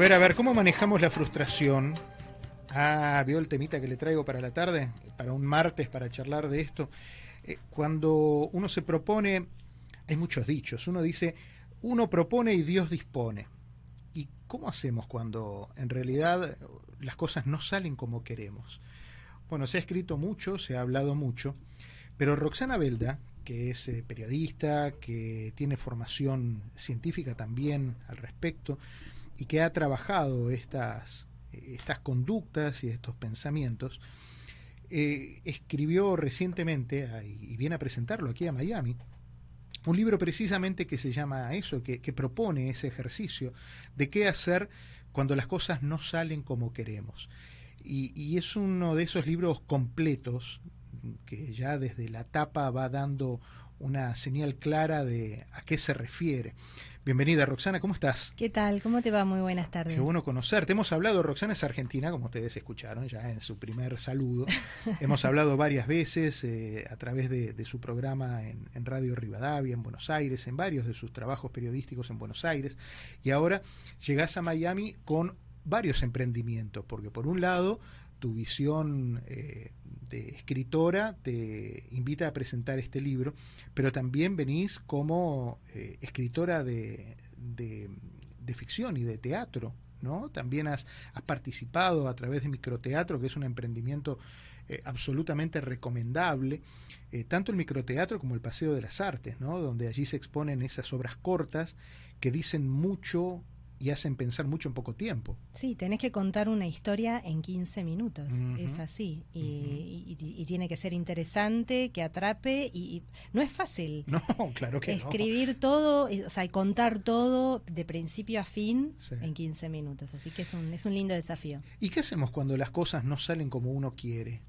ver, a ver, ¿cómo manejamos la frustración? Ah, ¿vio el temita que le traigo para la tarde? Para un martes, para charlar de esto. Eh, cuando uno se propone, hay muchos dichos. Uno dice, uno propone y Dios dispone. ¿Y cómo hacemos cuando en realidad las cosas no salen como queremos? Bueno, se ha escrito mucho, se ha hablado mucho, pero Roxana Belda, que es eh, periodista, que tiene formación científica también al respecto, y que ha trabajado estas, estas conductas y estos pensamientos, eh, escribió recientemente, y viene a presentarlo aquí a Miami, un libro precisamente que se llama eso, que, propone ese ejercicio de qué hacer cuando las cosas no salen como queremos. Y, y, es uno de esos libros completos que ya desde la tapa va dando una señal clara de a qué se refiere. Bienvenida, Roxana, ¿cómo estás? ¿Qué tal? ¿Cómo te va? Muy buenas tardes. Qué bueno conocerte. Hemos hablado, Roxana es argentina, como ustedes escucharon ya en su primer saludo. Hemos hablado varias veces eh, a través de, su programa en, en, Radio Rivadavia, en Buenos Aires, en varios de sus trabajos periodísticos en Buenos Aires. Y ahora llegás a Miami con varios emprendimientos, porque por un lado tu visión eh, de escritora te invita a presentar este libro, pero también venís como eh, escritora de, de, ficción y de teatro, ¿no? También has, participado a través de microteatro, que es un emprendimiento eh, absolutamente recomendable, tanto el microteatro como el Paseo de las Artes, ¿no? Donde allí se exponen esas obras cortas que dicen mucho y hacen pensar mucho en poco tiempo. Sí, tenés que contar una historia en 15 minutos, es así. Y, tiene que ser interesante, que atrape, y, no es fácil. No, claro que Escribir todo, o sea, contar todo de principio a fin en 15 minutos. Así que es un, es un lindo desafío. ¿Y qué hacemos cuando las cosas no salen como uno quiere?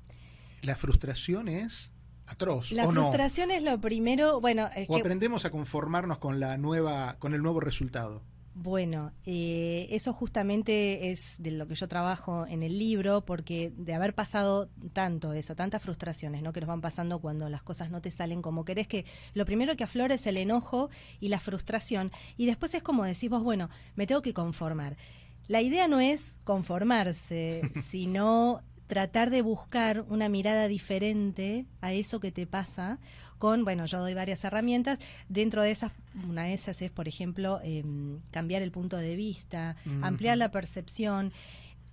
La frustración es atroz. La frustración es lo primero, bueno, o aprendemos a conformarnos con la nueva, con el nuevo resultado. Bueno, eh, eso justamente es de lo que yo trabajo en el libro, porque de haber pasado tanto eso, tantas frustraciones, ¿no? Que nos van pasando cuando las cosas no te salen como querés, que lo primero que aflora es el enojo y la frustración, y después es como decís vos, bueno, me tengo que conformar. La idea no es conformarse, sino tratar de buscar una mirada diferente a eso que te pasa con, bueno, yo doy varias herramientas, dentro de esas, una de esas es, por ejemplo, em, cambiar el punto de vista, ampliar la percepción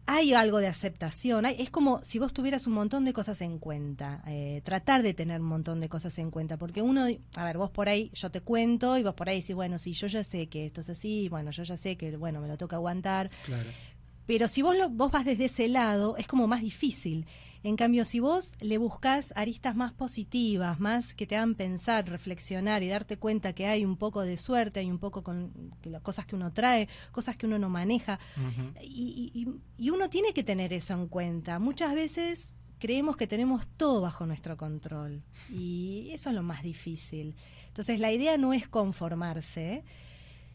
hay algo de aceptación. es como si vos tuvieras un montón de cosas en cuenta. Eh, tratar de tener un montón de cosas en cuenta. Porque uno, a ver, vos por ahí, yo te cuento y vos por ahí decís, bueno, sí, yo ya sé que esto es así, bueno, yo ya sé que, bueno, me lo toca aguantar. Claro. Pero si vos, lo, vos vas desde ese lado, es como más difícil. En cambio, si vos le buscas aristas más positivas, más que te hagan pensar, reflexionar y darte cuenta que hay un poco de suerte, hay un poco con las cosas que uno trae, cosas que uno no maneja, y, uno tiene que tener eso en cuenta. Muchas veces creemos que tenemos todo bajo nuestro control y eso es lo más difícil. Entonces, la idea no es conformarse,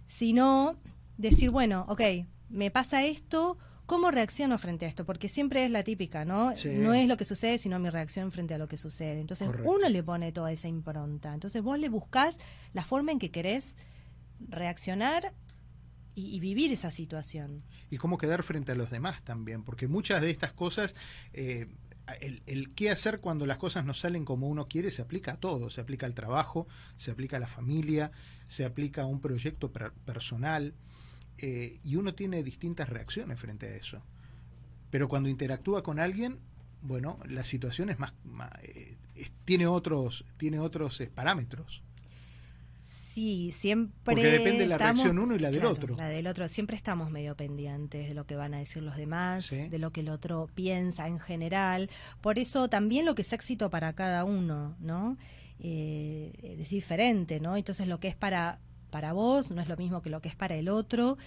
sino decir, bueno, ok, me pasa esto, ¿Cómo reacciono frente a esto? Porque siempre es la típica, ¿no? No es lo que sucede, sino mi reacción frente a lo que sucede. Entonces uno le pone toda esa impronta. Entonces vos le buscás la forma en que querés reaccionar y, vivir esa situación. Y cómo quedar frente a los demás también, porque muchas de estas cosas, eh, el, qué hacer cuando las cosas no salen como uno quiere se aplica a todo, se aplica al trabajo, se aplica a la familia, se aplica a un proyecto personal. Eh, y uno tiene distintas reacciones frente a eso. Pero cuando interactúa con alguien, bueno, la situación es más, eh, tiene otros, tiene otros eh, parámetros. Sí, siempre. Porque depende de la reacción uno y la del otro. La del otro. Siempre estamos medio pendientes de lo que van a decir los demás, de lo que el otro piensa en general. Por eso también lo que es éxito para cada uno, ¿no? es diferente, ¿no? Entonces lo que es para para vos, no es lo mismo que lo que es para el otro.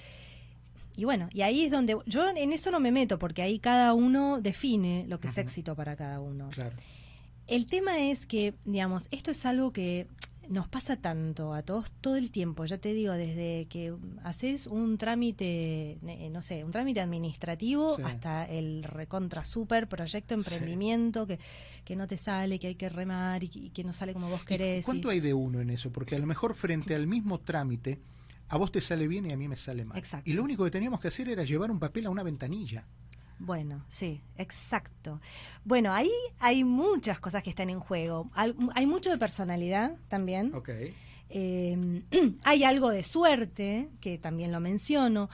Y bueno, y ahí es donde yo en eso no me meto, porque ahí cada uno define lo que es éxito para cada uno. Claro. El tema es que, digamos, esto es algo que nos pasa tanto a todos todo el tiempo, ya te digo, desde que haces un trámite, eh, no sé, un trámite administrativo hasta el recontra super proyecto emprendimiento que, que no te sale, que hay que remar y, que no sale como vos querés. ¿Cuánto hay de uno en eso? Porque a lo mejor frente al mismo trámite a vos te sale bien y a mí me sale mal. Exacto. Y lo único que teníamos que hacer era llevar un papel a una ventanilla. Bueno, sí, exacto. Bueno, ahí hay muchas cosas que están en juego. Hay mucho de personalidad también. Ok. Eh, hay algo de suerte, que también lo menciono.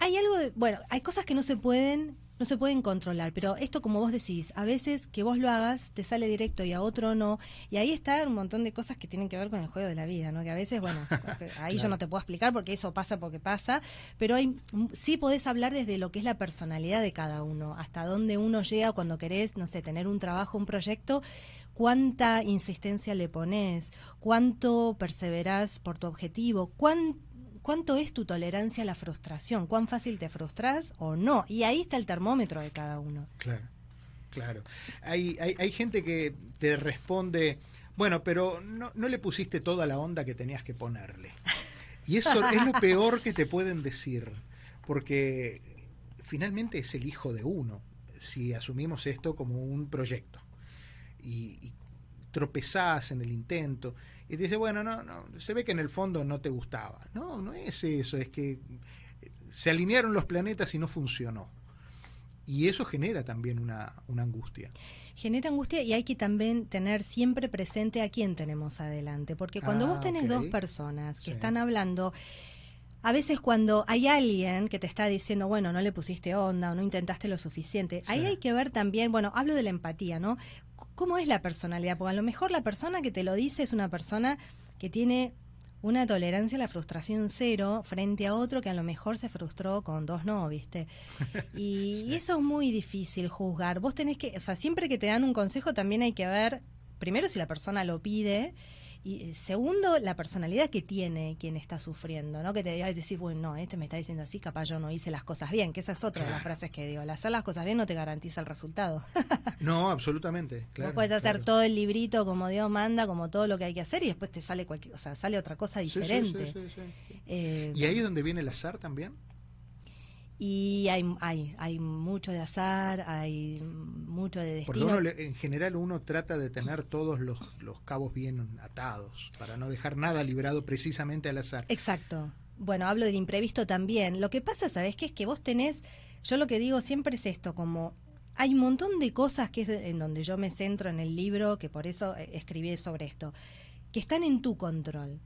Hay algo de, bueno, hay cosas que no se pueden no se pueden controlar, pero esto como vos decís, a veces que vos lo hagas te sale directo y a otro no, y ahí está un montón de cosas que tienen que ver con el juego de la vida, ¿no? Que a veces, bueno, ahí yo no te puedo explicar porque eso pasa porque pasa, pero hay, sí podés hablar desde lo que es la personalidad de cada uno, hasta dónde uno llega cuando querés, no sé, tener un trabajo, un proyecto, cuánta insistencia le pones, cuánto perseverás por tu objetivo, cuánto es tu tolerancia a la frustración, cuán fácil te frustras o no. Y ahí está el termómetro de cada uno. Claro, claro. Hay, hay, hay gente que te responde, bueno, pero no, no le pusiste toda la onda que tenías que ponerle. Y eso es lo peor que te pueden decir, porque finalmente es el hijo de uno, si asumimos esto como un proyecto y, tropezás en el intento y te dice, bueno, no, no, se ve que en el fondo no te gustaba. No, no es eso, es que se alinearon los planetas y no funcionó. Y eso genera también una, una angustia. Genera angustia y hay que también tener siempre presente a quién tenemos adelante, porque cuando vos ah, tenés dos personas que están hablando, a veces cuando hay alguien que te está diciendo, bueno, no le pusiste onda o no intentaste lo suficiente, ahí hay que ver también, bueno, hablo de la empatía, ¿no? ¿Cómo es la personalidad? Porque a lo mejor la persona que te lo dice es una persona que tiene una tolerancia a la frustración cero frente a otro que a lo mejor se frustró con dos no, ¿viste? Y, eso es muy difícil juzgar. Vos tenés que, o sea, siempre que te dan un consejo también hay que ver, primero si la persona lo pide y eh, segundo, la personalidad que tiene quien está sufriendo, ¿no? Que te diga decir, bueno, no, este me está diciendo así, capaz yo no hice las cosas bien, que esa es otra de las frases que digo. El hacer las cosas bien no te garantiza el resultado. no, absolutamente. Claro, Vos puedes hacer todo el librito como Dios manda, como todo lo que hay que hacer, y después te sale cualquier, o sea, sale otra cosa diferente. Eh, ¿Y ahí es donde viene el azar también? Y hay, hay, hay mucho de azar, hay mucho de destino. Porque uno, en general uno trata de tener todos los, los cabos bien atados, para no dejar nada librado precisamente al azar. Exacto. Bueno, hablo del imprevisto también. Lo que pasa, ¿sabes qué? Es que vos tenés, yo lo que digo siempre es esto, como hay un montón de cosas que es en donde yo me centro en el libro, que por eso eh, escribí sobre esto, que están en tu control.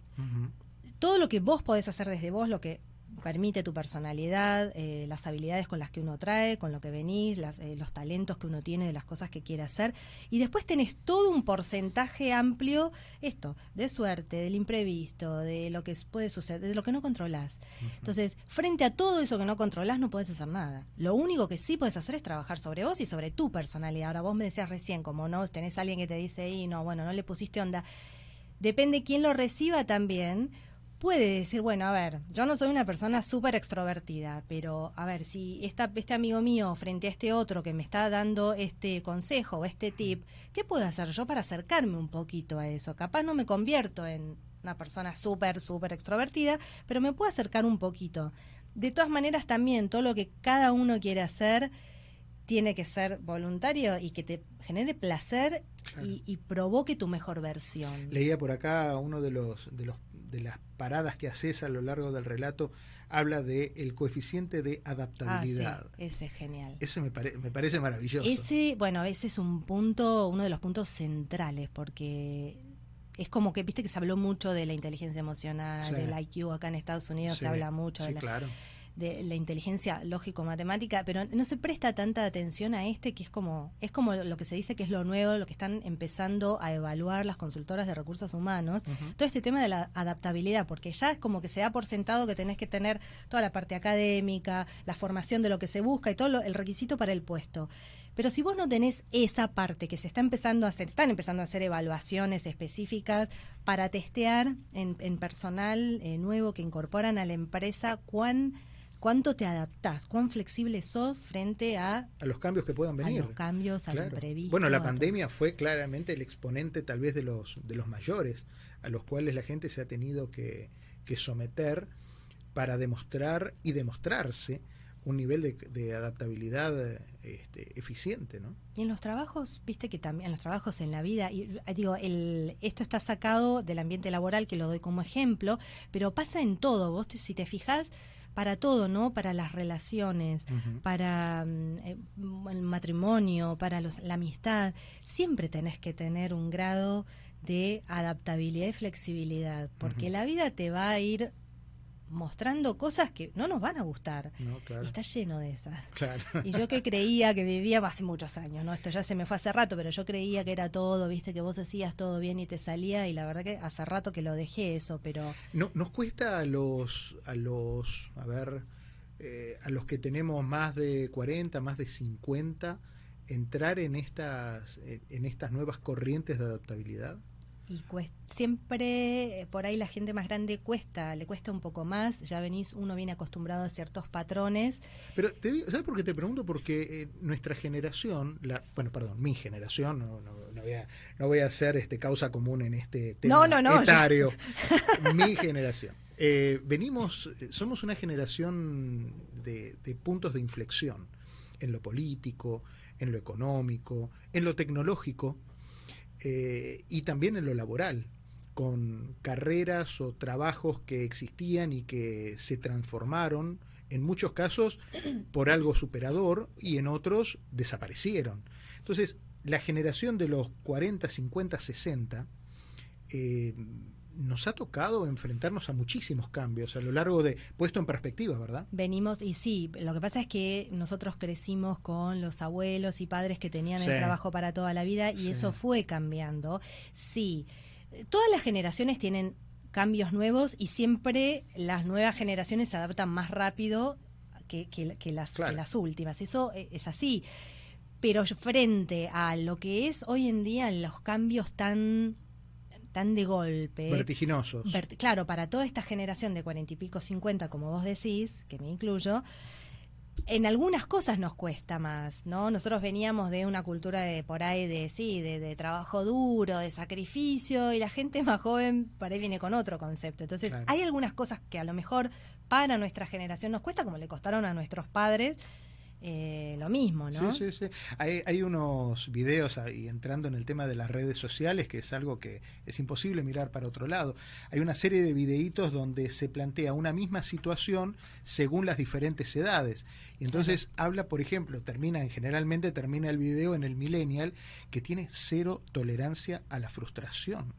Todo lo que vos podés hacer desde vos, lo que permite tu personalidad, eh, las habilidades con las que uno trae, con lo que venís, eh, los talentos que uno tiene, de las cosas que quiere hacer. Y después tenés todo un porcentaje amplio, esto, de suerte, del imprevisto, de lo que puede suceder, de lo que no controlás. Entonces, frente a todo eso que no controlás, no puedes hacer nada. Lo único que sí puedes hacer es trabajar sobre vos y sobre tu personalidad. Ahora, vos me decías recién, como no, tenés alguien que te dice, y no, bueno, no le pusiste onda. Depende quién lo reciba también puede decir, bueno, a ver, yo no soy una persona súper extrovertida, pero a ver, si esta, este amigo mío frente a este otro que me está dando este consejo o este tip, ¿qué puedo hacer yo para acercarme un poquito a eso? Capaz no me convierto en una persona súper, súper extrovertida, pero me puedo acercar un poquito. De todas maneras, también todo lo que cada uno quiere hacer tiene que ser voluntario y que te genere placer y, y, provoque tu mejor versión. Leía por acá uno de los, de los de las paradas que haces a lo largo del relato, habla de el coeficiente de adaptabilidad. Ah, ese es genial. Ese me, me, parece maravilloso. Ese, bueno, ese es un punto, uno de los puntos centrales, porque es como que, viste que se habló mucho de la inteligencia emocional, del IQ acá en Estados Unidos, se habla mucho de la... Claro de la inteligencia lógico-matemática, pero no se presta tanta atención a este que es como, es como lo que se dice que es lo nuevo, lo que están empezando a evaluar las consultoras de recursos humanos, todo este tema de la adaptabilidad, porque ya es como que se da por sentado que tenés que tener toda la parte académica, la formación de lo que se busca y todo el requisito para el puesto. Pero si vos no tenés esa parte que se está empezando a hacer, están empezando a hacer evaluaciones específicas para testear en, personal eh, nuevo que incorporan a la empresa cuán cuánto te adaptás, cuán flexible sos frente a... A los cambios que puedan venir. A los cambios, al imprevisto. Bueno, la pandemia fue claramente el exponente tal vez de los, de los mayores, a los cuales la gente se ha tenido que, que someter para demostrar y demostrarse un nivel de, adaptabilidad este, eficiente, ¿no? Y en los trabajos, viste que también en los trabajos en la vida, y, eh, digo, el, esto está sacado del ambiente laboral que lo doy como ejemplo, pero pasa en todo. Vos si te fijas para todo, ¿no? Para las relaciones, para mm, eh, el matrimonio, para los, la amistad. Siempre tenés que tener un grado de adaptabilidad y flexibilidad, porque la vida te va a ir mostrando cosas que no nos van a gustar. está lleno de esas. Y yo que creía que vivía hace muchos años, ¿no? Esto ya se me fue hace rato, pero yo creía que era todo, viste, que vos hacías todo bien y te salía, y la verdad que hace rato que lo dejé eso, pero. No, nos cuesta a los, a los, a ver, eh, a los que tenemos más de 40, más de 50, entrar en estas, en estas nuevas corrientes de adaptabilidad y siempre eh, por ahí la gente más grande cuesta, le cuesta un poco más, ya venís, uno viene acostumbrado a ciertos patrones. Pero te digo, ¿sabes por qué te pregunto? Porque eh, nuestra generación, la, bueno, perdón, mi generación, no, no, no, voy, a, no voy a hacer este causa común en este tema no, etario, mi generación. Eh, venimos, somos una generación de, de puntos de inflexión en lo político, en lo económico, en lo tecnológico eh, y también en lo laboral, con carreras o trabajos que existían y que se transformaron, en muchos casos por algo superador y en otros desaparecieron. Entonces, la generación de los 40, 50, 60 nos ha tocado enfrentarnos a muchísimos cambios a lo largo de, puesto en perspectiva, ¿verdad? Venimos, y sí, lo que pasa es que nosotros crecimos con los abuelos y padres que tenían el trabajo para toda la vida y eso fue cambiando. Sí, todas las generaciones tienen cambios nuevos y siempre las nuevas generaciones se adaptan más rápido que, las, las últimas. Eso eh, es así. Pero frente a lo que es hoy en día los cambios tan tan de golpe. Vertiginosos. claro, para toda esta generación de cuarenta y pico, cincuenta, como vos decís, que me incluyo, en algunas cosas nos cuesta más, ¿no? Nosotros veníamos de una cultura de por ahí de sí, de, trabajo duro, de sacrificio, y la gente más joven por ahí viene con otro concepto. Entonces, hay algunas cosas que a lo mejor para nuestra generación nos cuesta, como le costaron a nuestros padres, eh, lo mismo, ¿no? Sí, sí, sí. Hay, hay unos videos ahí entrando en el tema de las redes sociales, que es algo que es imposible mirar para otro lado. Hay una serie de videitos donde se plantea una misma situación según las diferentes edades. Y entonces habla, por ejemplo, termina, generalmente termina el video en el millennial, que tiene cero tolerancia a la frustración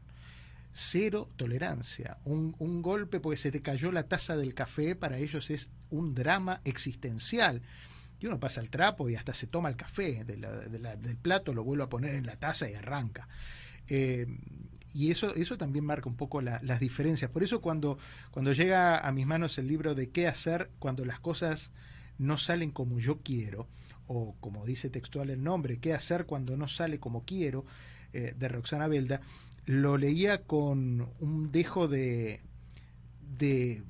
cero tolerancia. Un, un, golpe porque se te cayó la taza del café para ellos es un drama existencial y uno pasa el trapo y hasta se toma el café del plato, lo vuelve a poner en la taza y arranca. Eh, y eso, eso también marca un poco las diferencias. Por eso cuando, cuando llega a mis manos el libro de qué hacer cuando las cosas no salen como yo quiero, o como dice textual el nombre, qué hacer cuando no sale como quiero, eh, de Roxana Belda, lo leía con un dejo de, de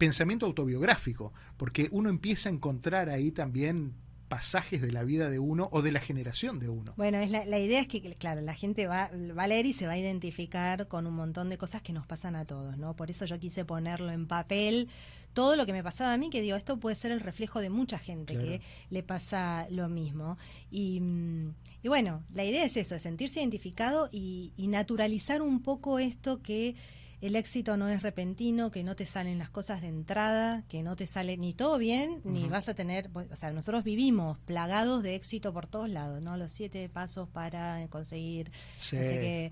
pensamiento autobiográfico, porque uno empieza a encontrar ahí también pasajes de la vida de uno o de la generación de uno. Bueno, es la, idea es que, claro, la gente va, va, a leer y se va a identificar con un montón de cosas que nos pasan a todos, ¿no? Por eso yo quise ponerlo en papel, todo lo que me pasaba a mí, que digo, esto puede ser el reflejo de mucha gente que le pasa lo mismo. Y, y, bueno, la idea es eso, es sentirse identificado y, y naturalizar un poco esto que el éxito no es repentino, que no te salen las cosas de entrada, que no te sale ni todo bien, ni vas a tener, o sea, nosotros vivimos plagados de éxito por todos lados, ¿no? Los siete pasos para conseguir, eh,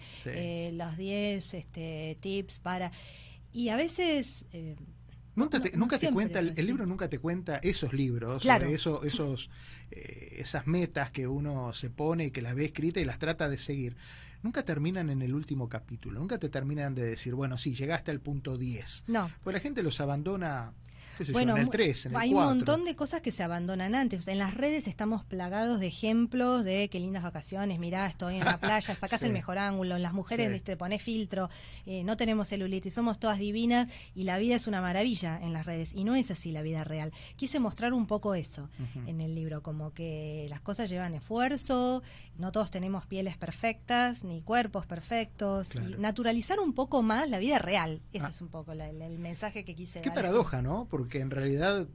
los diez este, tips para... Y a veces... Eh, Nunca te, nunca te cuenta, el, libro nunca te cuenta esos libros, eso, esos, eh, esas metas que uno se pone y que las ve escritas y las trata de seguir nunca terminan en el último capítulo, nunca te terminan de decir, bueno, sí, llegaste al punto 10. No. Pues la gente los abandona bueno, en el 3, en el hay un montón de cosas que se abandonan antes. En las redes estamos plagados de ejemplos de qué lindas vacaciones, mirá, estoy en la playa, sacás el mejor ángulo, las mujeres, viste, pones filtro, eh, no tenemos celulitis, somos todas divinas y la vida es una maravilla en las redes. Y no es así la vida real. Quise mostrar un poco eso en el libro, como que las cosas llevan esfuerzo, no todos tenemos pieles perfectas, ni cuerpos perfectos, y naturalizar un poco más la vida real. Ese ah. es un poco el mensaje que quise dar. Qué paradoja, ¿no? Porque que en realidad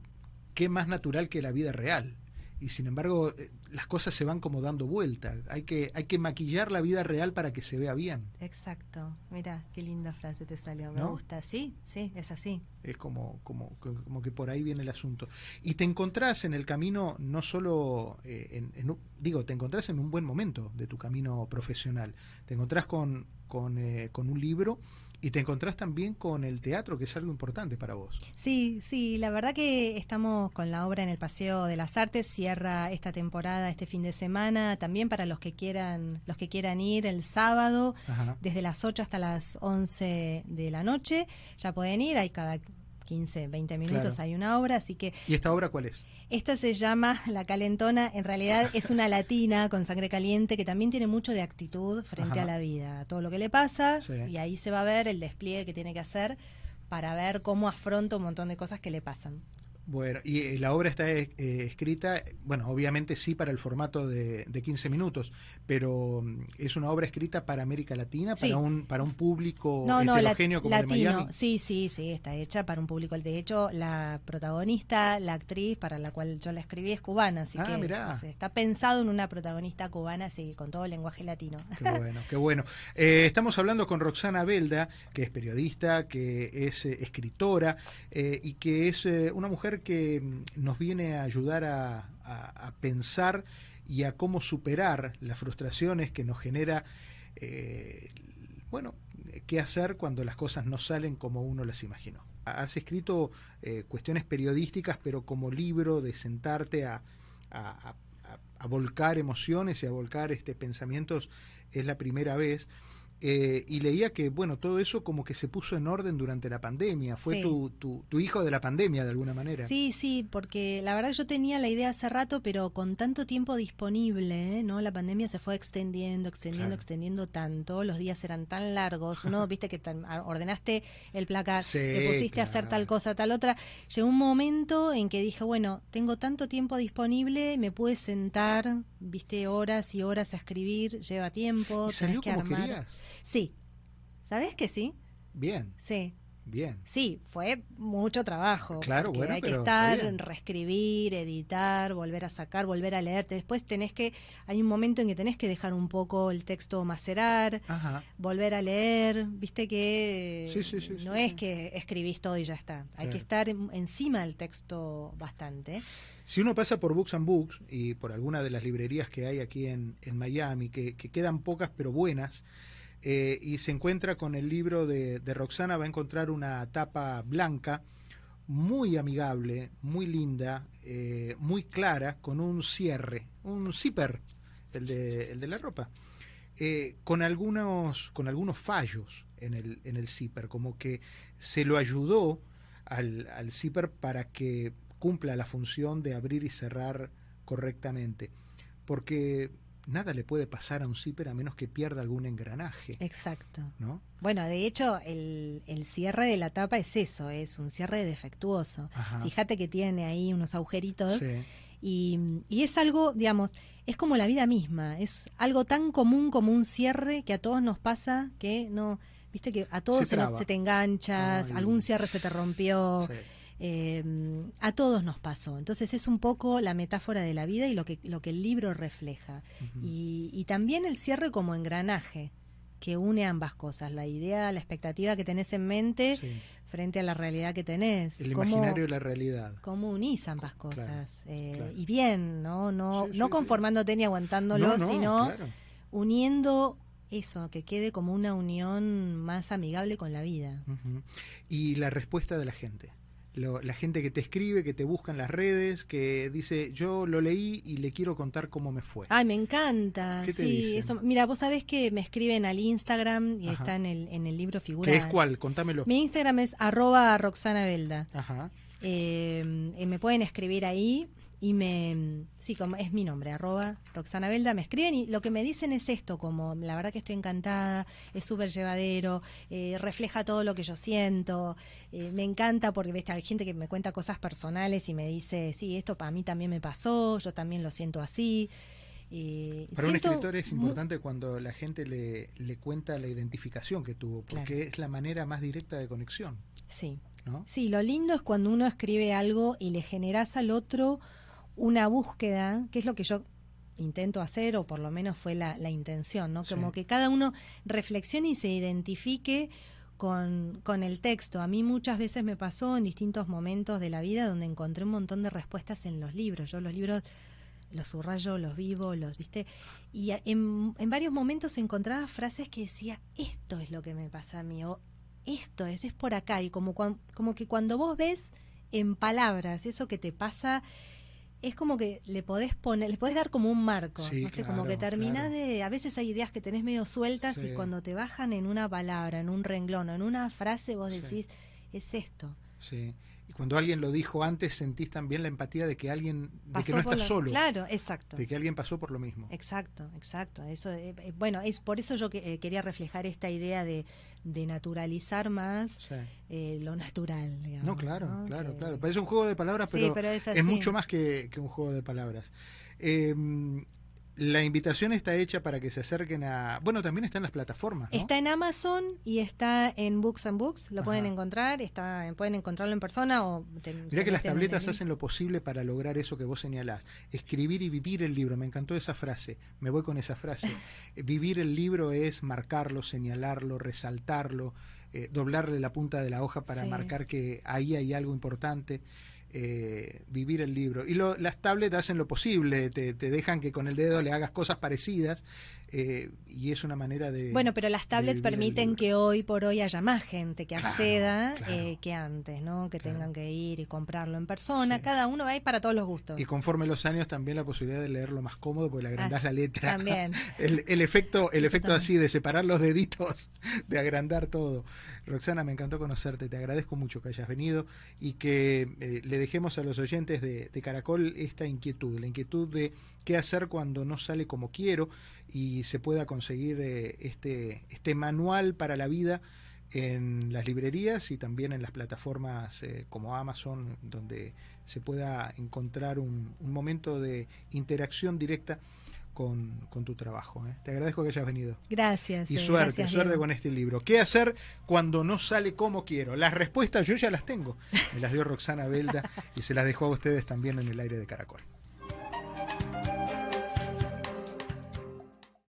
qué más natural que la vida real. Y sin embargo, eh, las cosas se van como dando vuelta. Hay que, hay que maquillar la vida real para que se vea bien. Exacto. Mira, qué linda frase te salió. Me gusta. Sí, sí, es así. Es como, como, como que por ahí viene el asunto. Y te encontrás en el camino, no solo, eh, en, digo, te encontrás en un buen momento de tu camino profesional. Te encontrás con, con, eh, con un libro y te encontrás también con el teatro, que es algo importante para vos. Sí, sí, la verdad que estamos con la obra en el Paseo de las Artes, cierra esta temporada este fin de semana, también para los que quieran, los que quieran ir el sábado, desde las 8 hasta las 11 de la noche, ya pueden ir, hay cada 15, 20 minutos hay una obra, así que... ¿Y esta obra cuál es? Esta se llama La Calentona, en realidad es una latina con sangre caliente que también tiene mucho de actitud frente a la vida, a todo lo que le pasa, y ahí se va a ver el despliegue que tiene que hacer para ver cómo afronta un montón de cosas que le pasan. Bueno, y eh, la obra está eh, escrita, bueno, obviamente sí para el formato de, de, 15 minutos, pero mm, es una obra escrita para América Latina, para un para un público no, heterogéneo como latino. de Miami. Sí, sí, sí, está hecha para un público. De hecho, la protagonista, la actriz para la cual yo la escribí es cubana, así ah, que está pensado en una protagonista cubana, sí, con todo el lenguaje latino. Qué bueno, qué bueno. Eh, estamos hablando con Roxana Belda, que es periodista, que es escritora y que es una mujer que mm, nos viene a ayudar a, pensar y a cómo superar las frustraciones que nos genera, eh, bueno, qué hacer cuando las cosas no salen como uno las imaginó. Has escrito eh, cuestiones periodísticas, pero como libro de sentarte a, volcar emociones y a volcar este, pensamientos es la primera vez. Eh, y leía que, bueno, todo eso como que se puso en orden durante la pandemia. Fue tu, tu, hijo de la pandemia, de alguna manera. Sí, sí, porque la verdad yo tenía la idea hace rato, pero con tanto tiempo disponible, ¿no? La pandemia se fue extendiendo, extendiendo, extendiendo tanto. Los días eran tan largos. Uno, viste que ordenaste el placar, te pusiste a hacer tal cosa, tal otra. Llegó un momento en que dije, bueno, tengo tanto tiempo disponible, me pude sentar, viste, horas y horas a escribir, lleva tiempo, tenés que armar. Sí. ¿Sabes que sí? Bien. Sí. Bien. Sí, fue mucho trabajo. Claro, bueno, hay que estar, reescribir, editar, volver a sacar, volver a leerte. Después tenés que, hay un momento en que tenés que dejar un poco el texto macerar, volver a leer. Viste que no es que escribís todo y ya está. Hay que estar encima del texto bastante. Si uno pasa por Books and Books y por alguna de las librerías que hay aquí en, Miami, que, que quedan pocas pero buenas, eh, y se encuentra con el libro de, Roxana, va a encontrar una tapa blanca, muy amigable, muy linda, eh, muy clara, con un cierre, un zipper, el de, el de la ropa, eh, con, algunos, con algunos fallos en el, en el zipper, como que se lo ayudó al, al zipper para que cumpla la función de abrir y cerrar correctamente. Porque nada le puede pasar a un zipper a menos que pierda algún engranaje. Exacto. ¿no? Bueno, de hecho, el, cierre de la tapa es eso, es un cierre defectuoso. Fíjate que tiene ahí unos agujeritos y, y es algo, digamos, es como la vida misma, es algo tan común como un cierre que a todos nos pasa que no, viste que a todos se, te enganchas, algún cierre se te rompió. Em, a todos nos pasó. Entonces es un poco la metáfora de la vida y lo que, lo que el libro refleja. y, también el cierre como engranaje que une ambas cosas, la idea, la expectativa que tenés en mente frente a la realidad que tenés. El imaginario y la realidad. Cómo unís ambas cosas. Eh, y bien, ¿no? No, no conformándote ni aguantándolo, sino uniendo eso, que quede como una unión más amigable con la vida. Y la respuesta de la gente la gente que te escribe, que te busca en las redes, que dice, yo lo leí y le quiero contar cómo me fue. Ay, me encanta. ¿Qué sí, eso, mira, vos sabés que me escriben al Instagram y está en el, en el libro figura. ¿Qué es cuál? Contámelo. Mi Instagram es arroba Roxana Belda. Ajá. Eh, eh, me pueden escribir ahí y me, sí, como es mi nombre, arroba Roxana Belda, me escriben y lo que me dicen es esto, como la verdad que estoy encantada, es súper llevadero, eh, refleja todo lo que yo siento, eh, me encanta porque ¿ves? hay gente que me cuenta cosas personales y me dice, sí, esto para mí también me pasó, yo también lo siento así. Eh, Para un escritor es importante cuando la gente le, le cuenta la identificación que tuvo, porque es la manera más directa de conexión. Sí, ¿no? Sí, lo lindo es cuando uno escribe algo y le generas al otro una búsqueda, que es lo que yo intento hacer, o por lo menos fue la, la intención, ¿no? Como que cada uno reflexione y se identifique con, con, el texto. A mí muchas veces me pasó en distintos momentos de la vida donde encontré un montón de respuestas en los libros. Yo los libros los subrayo, los vivo, los, ¿viste? Y en, en varios momentos encontraba frases que decía, esto es lo que me pasa a mí, o esto es, es por acá. Y como, como que cuando vos ves en palabras eso que te pasa es como que le podés poner, le podés dar como un marco, no sé, como que terminás de, a veces hay ideas que tenés medio sueltas y cuando te bajan en una palabra, en un renglón o en una frase vos decís, es esto. Sí. Y cuando alguien lo dijo antes, sentís también la empatía de que alguien, de que no estás solo. Claro, exacto. De que alguien pasó por lo mismo. Exacto, exacto. Eso, eh, eh, bueno, es por eso yo que, eh, quería reflejar esta idea de, de naturalizar más lo natural. Digamos, no, claro, claro, claro. Parece un juego de palabras, pero, es, mucho más que, que, un juego de palabras. Eh, la invitación está hecha para que se acerquen a... Bueno, también está en las plataformas. Está en Amazon y está en Books and Books. Lo pueden encontrar. Está, pueden encontrarlo en persona o... Mira que las tabletas hacen lo posible para lograr eso que vos señalás. Escribir y vivir el libro. Me encantó esa frase. Me voy con esa frase. vivir el libro es marcarlo, señalarlo, resaltarlo, eh, doblarle la punta de la hoja para marcar que ahí hay algo importante. Eh, vivir el libro. Y las tablets hacen lo posible, te, dejan que con el dedo le hagas cosas parecidas eh, y es una manera de... Bueno, pero las tablets permiten que hoy por hoy haya más gente que acceda eh, que antes, ¿no? Que tengan que ir y comprarlo en persona. Cada uno va ahí para todos los gustos. Y conforme los años también la posibilidad de leerlo más cómodo porque le agrandás ah, la letra. También. el, efecto, el efecto así de separar los deditos, de agrandar todo. Roxana, me encantó conocerte, te agradezco mucho que hayas venido y que eh, le dejemos a los oyentes de, de Caracol esta inquietud, la inquietud de qué hacer cuando no sale como quiero y se pueda conseguir eh, este, este manual para la vida en las librerías y también en las plataformas eh, como Amazon, donde se pueda encontrar un, momento de interacción directa con, tu trabajo. ¿eh? Te agradezco que hayas venido. Gracias. Y suerte, suerte con este libro. ¿Qué hacer cuando no sale como quiero? Las respuestas yo ya las tengo. Me las dio Roxana Belda y se las dejó a ustedes también en el aire de Caracol.